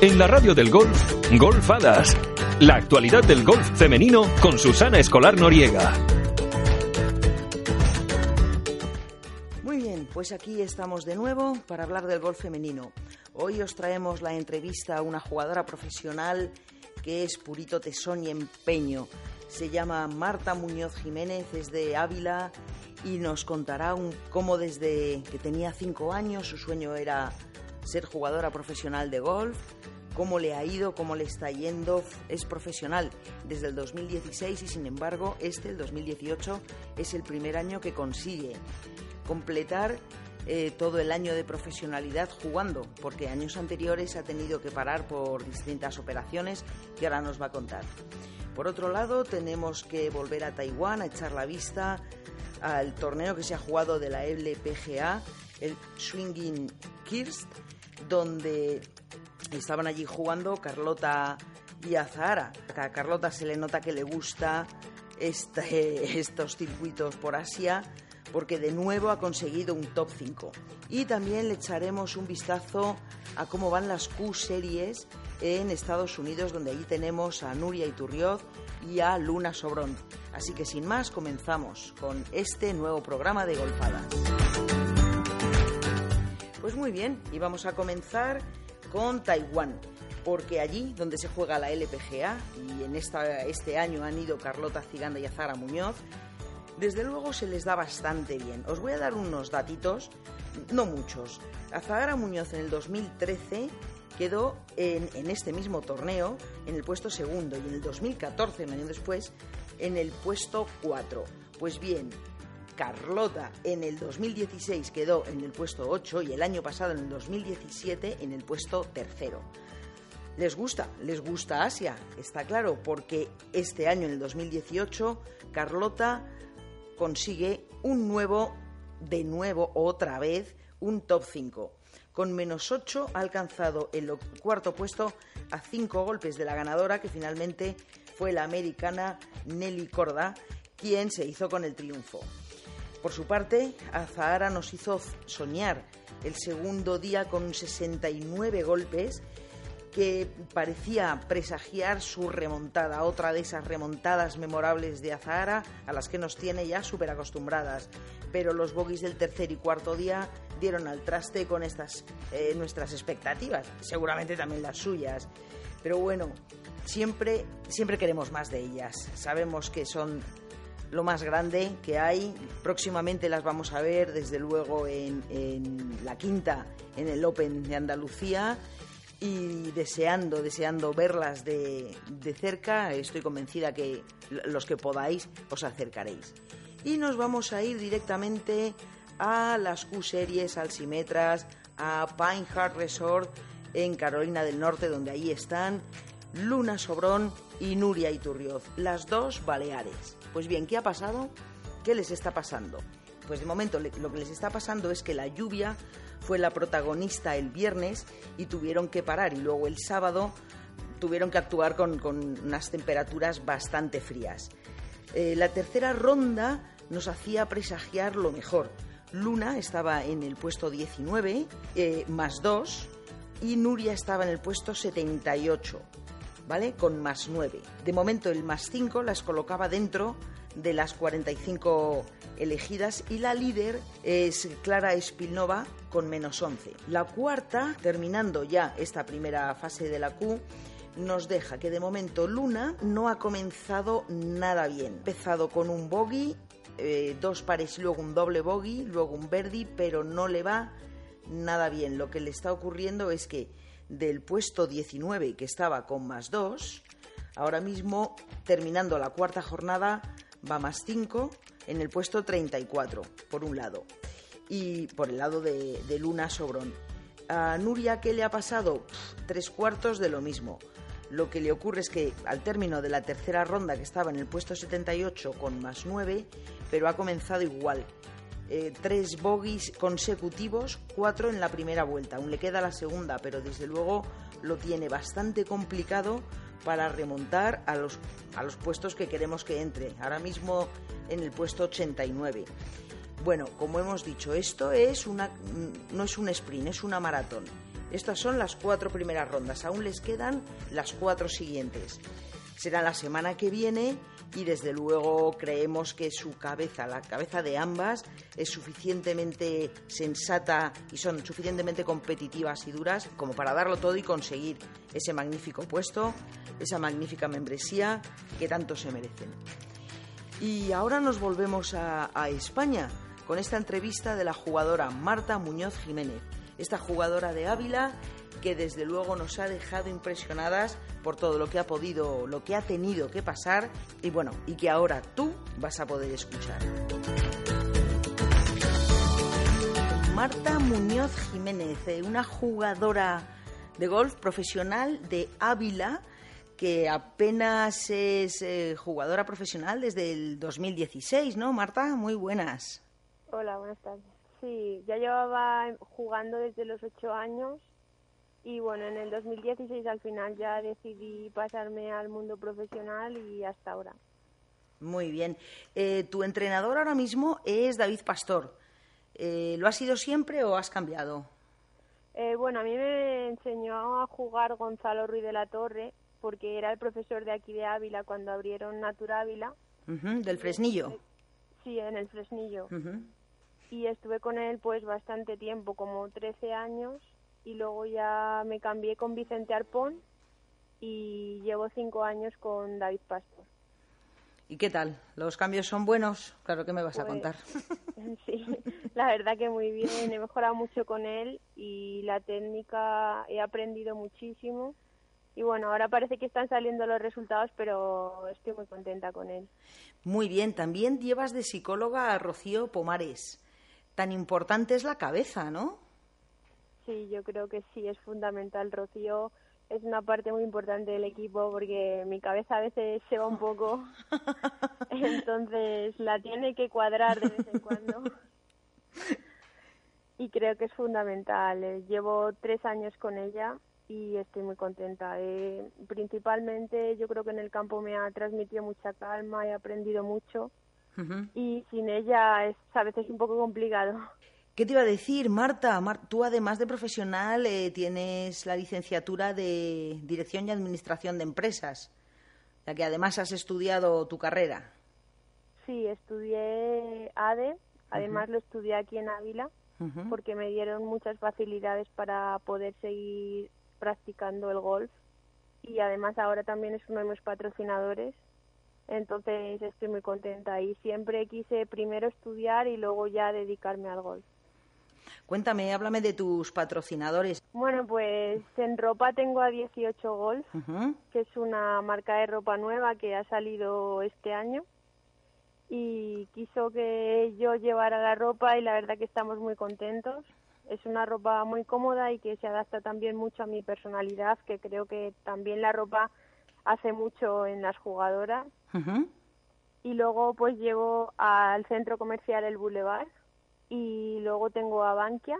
en la radio del golf, Golfadas. La actualidad del golf femenino con Susana Escolar Noriega. Muy bien, pues aquí estamos de nuevo para hablar del golf femenino. Hoy os traemos la entrevista a una jugadora profesional que es purito tesón y empeño. Se llama Marta Muñoz Jiménez, es de Ávila y nos contará un, cómo desde que tenía cinco años su sueño era ser jugadora profesional de golf, cómo le ha ido, cómo le está yendo. Es profesional desde el 2016 y sin embargo este, el 2018, es el primer año que consigue completar eh, todo el año de profesionalidad jugando, porque años anteriores ha tenido que parar por distintas operaciones que ahora nos va a contar. Por otro lado, tenemos que volver a Taiwán a echar la vista al torneo que se ha jugado de la LPGA, el Swinging Kirst, donde estaban allí jugando Carlota y Azahara. A Carlota se le nota que le gusta este, estos circuitos por Asia porque de nuevo ha conseguido un top 5. Y también le echaremos un vistazo a cómo van las Q-series en Estados Unidos, donde allí tenemos a Nuria Iturrioz y a Luna Sobrón. Así que sin más, comenzamos con este nuevo programa de Golfadas. Pues muy bien, y vamos a comenzar con Taiwán, porque allí donde se juega la LPGA, y en esta, este año han ido Carlota Ciganda y Azara Muñoz, desde luego se les da bastante bien. Os voy a dar unos datitos, no muchos. Azahara Muñoz en el 2013 quedó en, en, este mismo torneo en el puesto segundo y en el 2014, un año después, en el puesto 4. Pues bien, Carlota en el 2016 quedó en el puesto 8 y el año pasado, en el 2017, en el puesto tercero. Les gusta, les gusta Asia, está claro, porque este año, en el 2018, Carlota consigue un nuevo, de nuevo, otra vez, un top 5. Con menos 8 ha alcanzado el cuarto puesto a 5 golpes de la ganadora, que finalmente fue la americana Nelly Corda, quien se hizo con el triunfo. Por su parte, Azahara nos hizo soñar el segundo día con 69 golpes que parecía presagiar su remontada, otra de esas remontadas memorables de Azahara a las que nos tiene ya súper acostumbradas. Pero los bogies del tercer y cuarto día dieron al traste con estas eh, nuestras expectativas, seguramente también las suyas. Pero bueno, siempre, siempre queremos más de ellas. Sabemos que son lo más grande que hay. Próximamente las vamos a ver, desde luego, en, la quinta, en el Open de Andalucía. Y deseando, deseando verlas de, de cerca, estoy convencida que los que podáis os acercaréis. Y nos vamos a ir directamente a las Q-Series, al Simetras, a Pine Heart Resort en Carolina del Norte, donde ahí están Luna Sobrón y Nuria Iturrioz, las dos Baleares. Pues bien, ¿qué ha pasado? ¿Qué les está pasando? Pues de momento lo que les está pasando es que la lluvia fue la protagonista el viernes y tuvieron que parar y luego el sábado tuvieron que actuar con, unas temperaturas bastante frías. Eh, la tercera ronda nos hacía presagiar lo mejor. Luna estaba en el puesto 19, eh, más 2, y Nuria estaba en el puesto 78. ¿Vale? Con más 9. De momento el más 5 las colocaba dentro de las 45 elegidas y la líder es Clara Espilnova con menos 11. La cuarta, terminando ya esta primera fase de la Q, nos deja que de momento Luna no ha comenzado nada bien. Ha empezado con un bogey, eh, dos pares y luego un doble bogey, luego un verdi, pero no le va nada bien. Lo que le está ocurriendo es que del puesto 19 que estaba con más 2, ahora mismo terminando la cuarta jornada va más 5 en el puesto 34, por un lado, y por el lado de, Luna Sobrón. A Nuria, ¿qué le ha pasado? tres cuartos de lo mismo. Lo que le ocurre es que al término de la tercera ronda, que estaba en el puesto 78 con más 9, pero ha comenzado igual. Eh, tres bogies consecutivos, cuatro en la primera vuelta. Aún le queda la segunda, pero desde luego lo tiene bastante complicado para remontar a los, a los puestos que queremos que entre. Ahora mismo en el puesto 89. Bueno, como hemos dicho, esto es una, no es un sprint, es una maratón. Estas son las cuatro primeras rondas, aún les quedan las cuatro siguientes. Será la semana que viene y desde luego creemos que su cabeza, la cabeza de ambas, es suficientemente sensata y son suficientemente competitivas y duras como para darlo todo y conseguir ese magnífico puesto, esa magnífica membresía que tanto se merecen. Y ahora nos volvemos a, España con esta entrevista de la jugadora Marta Muñoz Jiménez esta jugadora de Ávila que desde luego nos ha dejado impresionadas por todo lo que ha podido, lo que ha tenido que pasar y bueno, y que ahora tú vas a poder escuchar. Marta Muñoz Jiménez, eh, una jugadora de golf profesional de Ávila que apenas es eh, jugadora profesional desde el 2016, ¿no, Marta? Muy buenas. Hola, buenas tardes. Sí, ya llevaba jugando desde los ocho años y bueno, en el 2016 al final ya decidí pasarme al mundo profesional y hasta ahora. Muy bien. Eh, tu entrenador ahora mismo es David Pastor. Eh, ¿Lo ha sido siempre o has cambiado? Eh, bueno, a mí me enseñó a jugar Gonzalo Ruiz de la Torre porque era el profesor de aquí de Ávila cuando abrieron Natura Ávila. ¿Del Fresnillo? Sí, en el Fresnillo y estuve con él pues bastante tiempo, como 13 años, y luego ya me cambié con Vicente Arpón y llevo cinco años con David Pastor. ¿Y qué tal? ¿Los cambios son buenos? Claro que me vas a pues, contar. Sí, la verdad que muy bien. He mejorado mucho con él y la técnica he aprendido muchísimo. Y bueno, ahora parece que están saliendo los resultados, pero estoy muy contenta con él. Muy bien. También llevas de psicóloga a Rocío Pomares tan importante es la cabeza, ¿no? Sí, yo creo que sí, es fundamental. Rocío es una parte muy importante del equipo porque mi cabeza a veces se va un poco, entonces la tiene que cuadrar de vez en cuando. Y creo que es fundamental. Eh, llevo tres años con ella y estoy muy contenta. Eh, principalmente yo creo que en el campo me ha transmitido mucha calma, he aprendido mucho y sin ella es a veces un poco complicado. ¿Qué te iba a decir, Marta? tú, además de profesional, eh, tienes la licenciatura de Dirección y Administración de Empresas, ya que además has estudiado tu carrera. Sí, estudié ADE, además lo estudié aquí en Ávila, porque me dieron muchas facilidades para poder seguir practicando el golf y además ahora también es uno de mis patrocinadores entonces estoy muy contenta y siempre quise primero estudiar y luego ya dedicarme al golf. Cuéntame, háblame de tus patrocinadores. Bueno, pues en ropa tengo a 18 Golf, que es una marca de ropa nueva que ha salido este año y quiso que yo llevara la ropa y la verdad que estamos muy contentos. Es una ropa muy cómoda y que se adapta también mucho a mi personalidad, que creo que también la ropa hace mucho en las jugadoras. Y luego pues llevo al centro comercial El Boulevard y luego tengo a Bankia.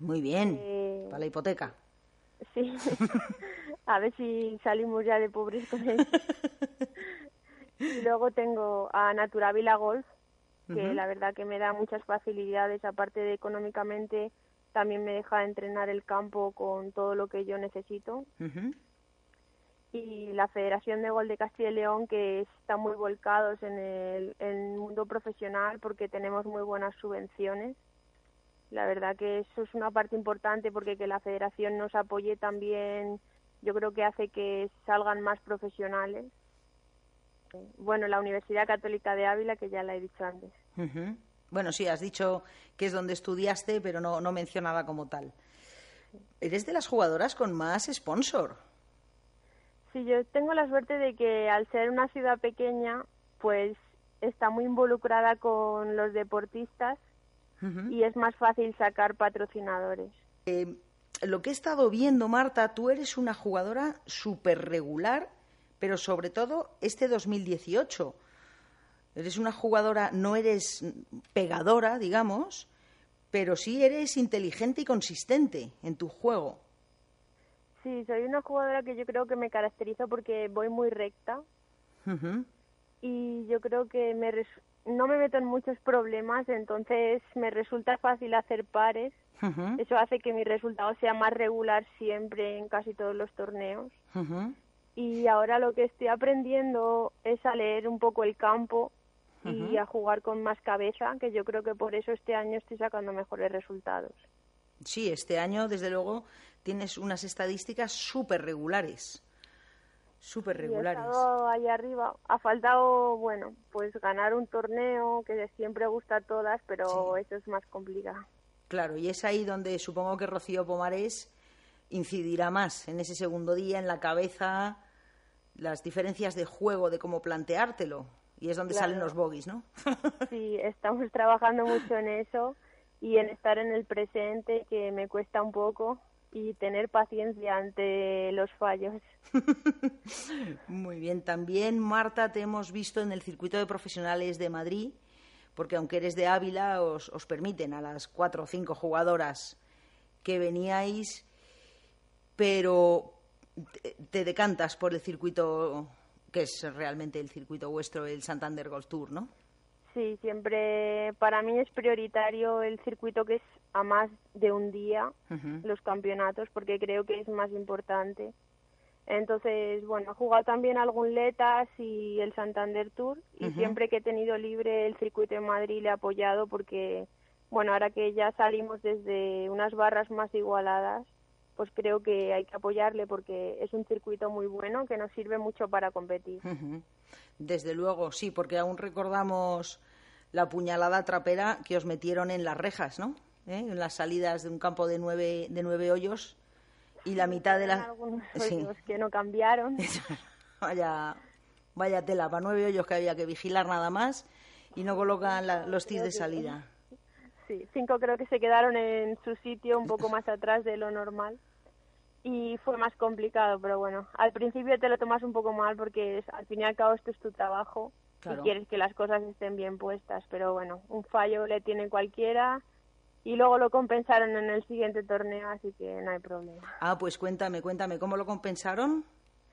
Muy bien, eh, para la hipoteca. Sí, a ver si salimos ya de pobres con él. y luego tengo a Naturavila Golf, que la verdad que me da muchas facilidades, aparte de económicamente, también me deja entrenar el campo con todo lo que yo necesito y la Federación de Gol de Castilla y León que están muy volcados en el, mundo profesional porque tenemos muy buenas subvenciones. La verdad que eso es una parte importante porque que la Federación nos apoye también yo creo que hace que salgan más profesionales. Bueno, la Universidad Católica de Ávila, que ya la he dicho antes. Bueno, sí, has dicho que es donde estudiaste, pero no, no mencionaba como tal. Eres de las jugadoras con más sponsor. Sí, yo tengo la suerte de que al ser una ciudad pequeña, pues está muy involucrada con los deportistas y es más fácil sacar patrocinadores. Eh, lo que he estado viendo, Marta, tú eres una jugadora súper regular, pero sobre todo este 2018. Eres una jugadora, no eres pegadora, digamos, pero sí eres inteligente y consistente en tu juego. Sí, soy una jugadora que yo creo que me caracteriza porque voy muy recta. Y yo creo que me no me meto en muchos problemas, entonces me resulta fácil hacer pares. Eso hace que mi resultado sea más regular siempre en casi todos los torneos. Y ahora lo que estoy aprendiendo es a leer un poco el campo y a jugar con más cabeza, que yo creo que por eso este año estoy sacando mejores resultados. Sí, este año, desde luego, tienes unas estadísticas súper regulares. Súper regulares. ahí arriba. Ha faltado, bueno, pues ganar un torneo que siempre gusta a todas, pero eso es más complicado. Claro, y es ahí donde supongo que Rocío Pomares incidirá más, en ese segundo día, en la cabeza, las diferencias de juego, de cómo planteártelo. Y es donde salen los bogies, ¿no? sí, estamos trabajando mucho en eso y en estar en el presente, que me cuesta un poco y tener paciencia ante los fallos. Muy bien, también Marta te hemos visto en el circuito de profesionales de Madrid, porque aunque eres de Ávila, os, os permiten a las cuatro o cinco jugadoras que veníais, pero te, decantas por el circuito que es realmente el circuito vuestro, el Santander Golf Tour, ¿no? Sí, siempre para mí es prioritario el circuito que es a más de un día los campeonatos porque creo que es más importante. Entonces, bueno, he jugado también algún Letas y el Santander Tour y siempre que he tenido libre el circuito de Madrid le he apoyado porque, bueno, ahora que ya salimos desde unas barras más igualadas, pues creo que hay que apoyarle porque es un circuito muy bueno que nos sirve mucho para competir. Desde luego, sí, porque aún recordamos la puñalada trapera que os metieron en las rejas, ¿no? ¿Eh? en las salidas de un campo de nueve, de nueve hoyos y la mitad de las... Algunos hoyos que no cambiaron. vaya, vaya tela, para nueve hoyos que había que vigilar nada más y no colocan los tis de salida. Sí, cinco creo que se quedaron en su sitio un poco más atrás de lo normal y fue más complicado, pero bueno, al principio te lo tomas un poco mal porque al fin y al cabo esto es tu trabajo y quieres que las cosas estén bien puestas, pero bueno, un fallo le tiene cualquiera y luego lo compensaron en el siguiente torneo, así que no hay problema. Ah, pues cuéntame, cuéntame, ¿cómo lo compensaron?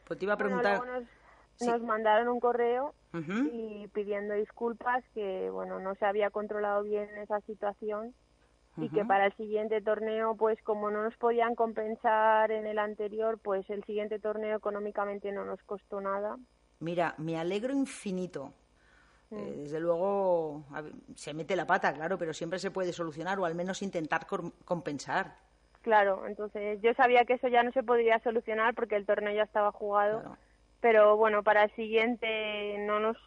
Pues te iba a preguntar. nos, mandaron un correo y pidiendo disculpas que, bueno, no se había controlado bien esa situación y que para el siguiente torneo, pues como no nos podían compensar en el anterior, pues el siguiente torneo económicamente no nos costó nada. Mira, me alegro infinito eh, desde luego se mete la pata, claro, pero siempre se puede solucionar o al menos intentar compensar. Claro, entonces yo sabía que eso ya no se podría solucionar porque el torneo ya estaba jugado, pero bueno, para el siguiente no nos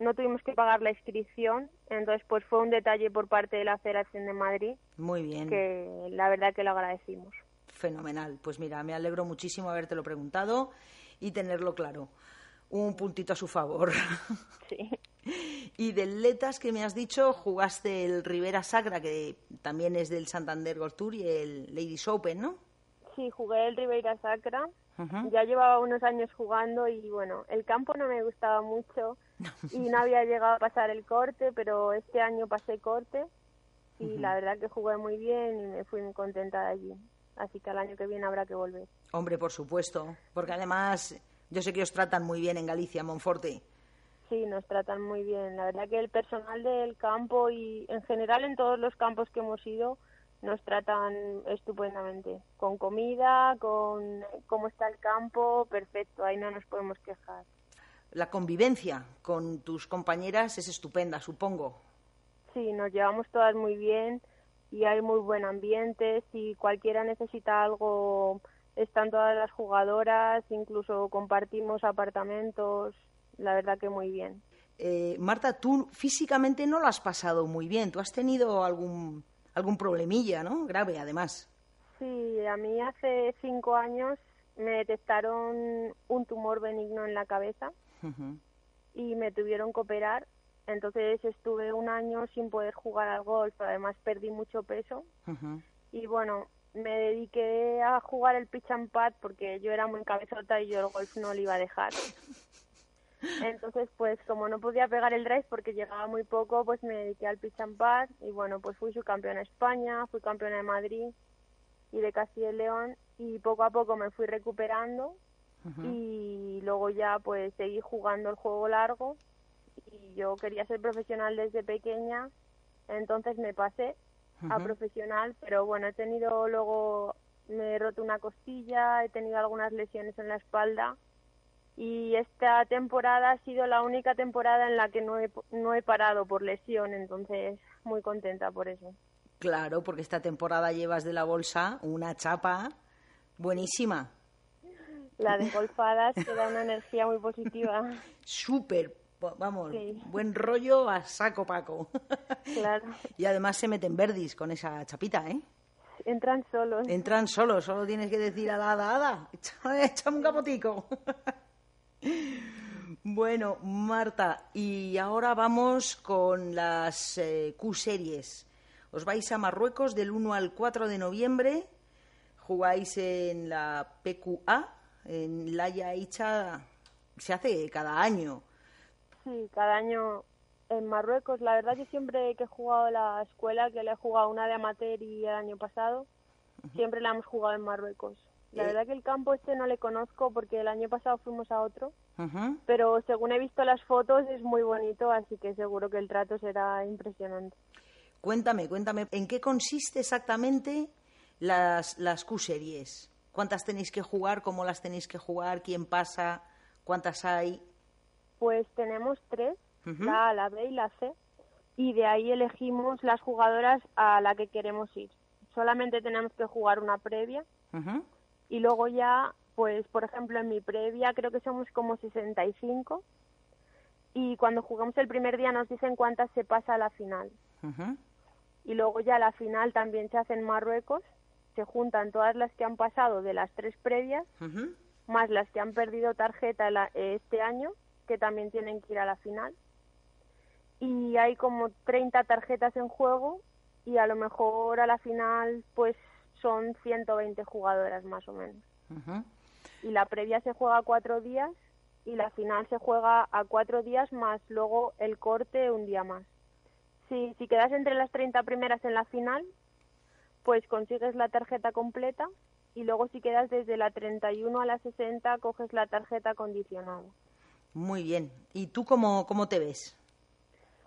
no tuvimos que pagar la inscripción, entonces pues fue un detalle por parte de la Federación de Madrid. Muy bien. Que la verdad que lo agradecimos. Fenomenal. Pues mira, me alegro muchísimo habértelo preguntado y tenerlo claro. Un puntito a su favor. Sí. Y del Letas que me has dicho, jugaste el Rivera Sacra, que también es del Santander Gold Tour, y el Ladies Open, ¿no? Sí, jugué el Rivera Sacra. Ya llevaba unos años jugando y bueno, el campo no me gustaba mucho y no había llegado a pasar el corte, pero este año pasé corte y la verdad que jugué muy bien y me fui muy contenta de allí. Así que el año que viene habrá que volver. Hombre, por supuesto, porque además yo sé que os tratan muy bien en Galicia, Monforte. Sí, nos tratan muy bien. La verdad que el personal del campo y en general en todos los campos que hemos ido nos tratan estupendamente. Con comida, con cómo está el campo, perfecto, ahí no nos podemos quejar. La convivencia con tus compañeras es estupenda, supongo. Sí, nos llevamos todas muy bien y hay muy buen ambiente. Si cualquiera necesita algo, están todas las jugadoras, incluso compartimos apartamentos, la verdad que muy bien. Eh, Marta, tú físicamente no lo has pasado muy bien, tú has tenido algún, algún problemilla, ¿no? Grave, además. Sí, a mí hace cinco años me detectaron un tumor benigno en la cabeza y me tuvieron que operar. Entonces estuve un año sin poder jugar al golf, además perdí mucho peso. Y bueno, me dediqué a jugar el pitch and pad porque yo era muy cabezota y yo el golf no le iba a dejar. Entonces, pues como no podía pegar el drive porque llegaba muy poco, pues me dediqué al pitch and pad y bueno, pues fui subcampeona de España, fui campeona de Madrid y de Castilla y León y poco a poco me fui recuperando y luego ya pues seguí jugando el juego largo y yo quería ser profesional desde pequeña, entonces me pasé a profesional, pero bueno, he tenido luego, me he roto una costilla, he tenido algunas lesiones en la espalda y esta temporada ha sido la única temporada en la que no he, no he parado por lesión, entonces muy contenta por eso. Claro, porque esta temporada llevas de la bolsa una chapa buenísima. La de golfadas te da una energía muy positiva. Súper, vamos, buen rollo a saco paco. Claro. Y además se meten verdis con esa chapita, ¿eh? Entran solos. Entran solos, solo tienes que decir a la hada, hada, échame un capotico. Bueno, Marta, y ahora vamos con las eh, Q-series. Os vais a Marruecos del 1 al 4 de noviembre, jugáis en la PQA, en Laia Icha, se hace cada año. Sí, cada año en Marruecos. La verdad que siempre que he jugado la escuela, que le he jugado una de amateur y el año pasado, siempre la hemos jugado en Marruecos. La eh. verdad que el campo este no le conozco porque el año pasado fuimos a otro, pero según he visto las fotos es muy bonito, así que seguro que el trato será impresionante. Cuéntame, cuéntame, ¿en qué consiste exactamente las, las Q-series? ¿Cuántas tenéis que jugar? ¿Cómo las tenéis que jugar? ¿Quién pasa? ¿Cuántas hay? Pues tenemos tres, la A, la B y la C, y de ahí elegimos las jugadoras a la que queremos ir. Solamente tenemos que jugar una previa y luego ya, pues por ejemplo en mi previa creo que somos como 65 y cuando jugamos el primer día nos dicen cuántas se pasa a la final. Y luego ya la final también se hace en Marruecos, se juntan todas las que han pasado de las tres previas, más las que han perdido tarjeta este año que también tienen que ir a la final. Y hay como 30 tarjetas en juego y a lo mejor a la final pues son 120 jugadoras más o menos. Y la previa se juega cuatro días y la final se juega a cuatro días más luego el corte un día más. Si, si quedas entre las 30 primeras en la final, pues consigues la tarjeta completa y luego si quedas desde la 31 a la 60 coges la tarjeta condicionada. Muy bien. ¿Y tú cómo, cómo te ves?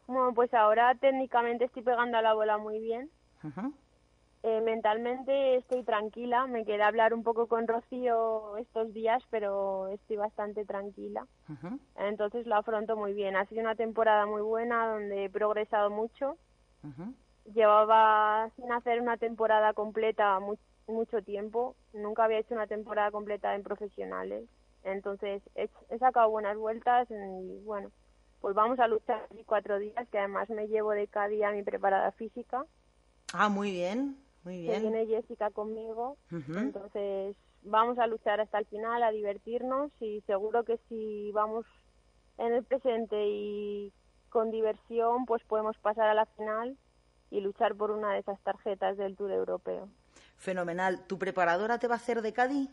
Bueno, pues ahora técnicamente estoy pegando a la bola muy bien. Eh, mentalmente estoy tranquila. Me quedé hablar un poco con Rocío estos días, pero estoy bastante tranquila. Entonces lo afronto muy bien. Ha sido una temporada muy buena donde he progresado mucho. Llevaba sin hacer una temporada completa mucho tiempo. Nunca había hecho una temporada completa en profesionales. Entonces he, sacado buenas vueltas y bueno, pues vamos a luchar cuatro días, que además me llevo de cada día mi preparada física. Ah, muy bien, muy bien. Que viene Jessica conmigo, entonces vamos a luchar hasta el final, a divertirnos y seguro que si vamos en el presente y con diversión, pues podemos pasar a la final y luchar por una de esas tarjetas del Tour Europeo. Fenomenal. ¿Tu preparadora te va a hacer de Cádiz?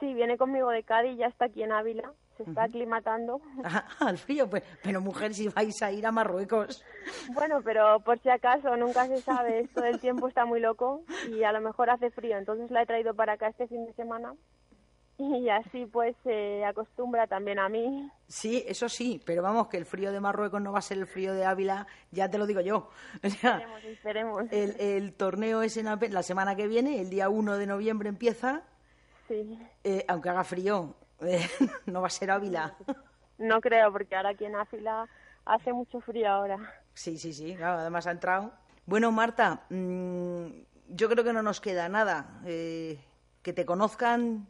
Sí, viene conmigo de Cádiz, ya está aquí en Ávila, se está aclimatando. Ah, al frío, pues, pero mujer, si vais a ir a Marruecos. Bueno, pero por si acaso, nunca se sabe, esto del tiempo está muy loco y a lo mejor hace frío, entonces la he traído para acá este fin de semana y así pues se acostumbra también a mí. Sí, eso sí, pero vamos, que el frío de Marruecos no va a ser el frío de Ávila, ya te lo digo yo. esperemos, esperemos. El, el torneo es en la semana que viene, el día 1 de noviembre empieza eh, aunque haga frío, eh, no va a ser Ávila. No creo, porque ahora aquí en Ávila hace mucho frío ahora. Sí, sí, sí, además ha entrado. Bueno, Marta, mm, yo creo que no nos queda nada. Eh, que te conozcan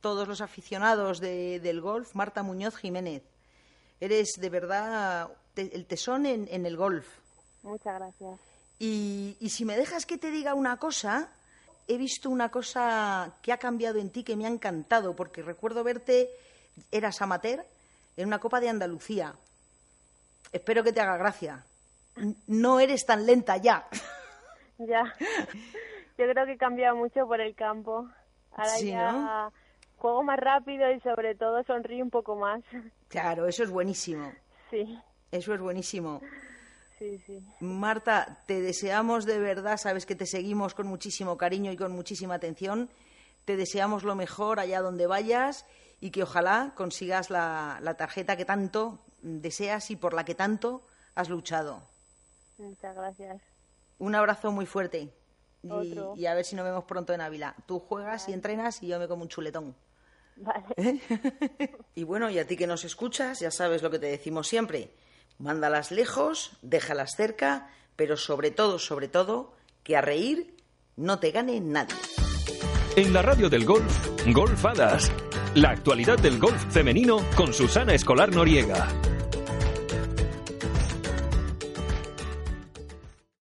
todos los aficionados del golf, Marta Muñoz Jiménez. Eres de verdad el tesón en, el golf. Muchas gracias. y si me dejas que te diga una cosa, he visto una cosa que ha cambiado en ti que me ha encantado, porque recuerdo verte, eras amateur, en una Copa de Andalucía. Espero que te haga gracia. No eres tan lenta ya. Ya. Yo creo que he cambiado mucho por el campo. Ahora ya juego más rápido y sobre todo sonrío un poco más. Claro, eso es buenísimo. Sí. Eso es buenísimo. Sí, sí. Marta, te deseamos de verdad, sabes que te seguimos con muchísimo cariño y con muchísima atención. Te deseamos lo mejor allá donde vayas y que ojalá consigas la, la tarjeta que tanto deseas y por la que tanto has luchado. Muchas gracias. Un abrazo muy fuerte. Y, a ver si nos vemos pronto en Ávila. Tú juegas y entrenas y yo me como un chuletón. Vale. ¿Eh? y bueno, y a ti que nos escuchas, ya sabes lo que te decimos siempre. Mándalas lejos, déjalas cerca, pero sobre todo, sobre todo, que a reír no te gane nadie. En la radio del golf, Golfadas. La actualidad del golf femenino con Susana Escolar Noriega.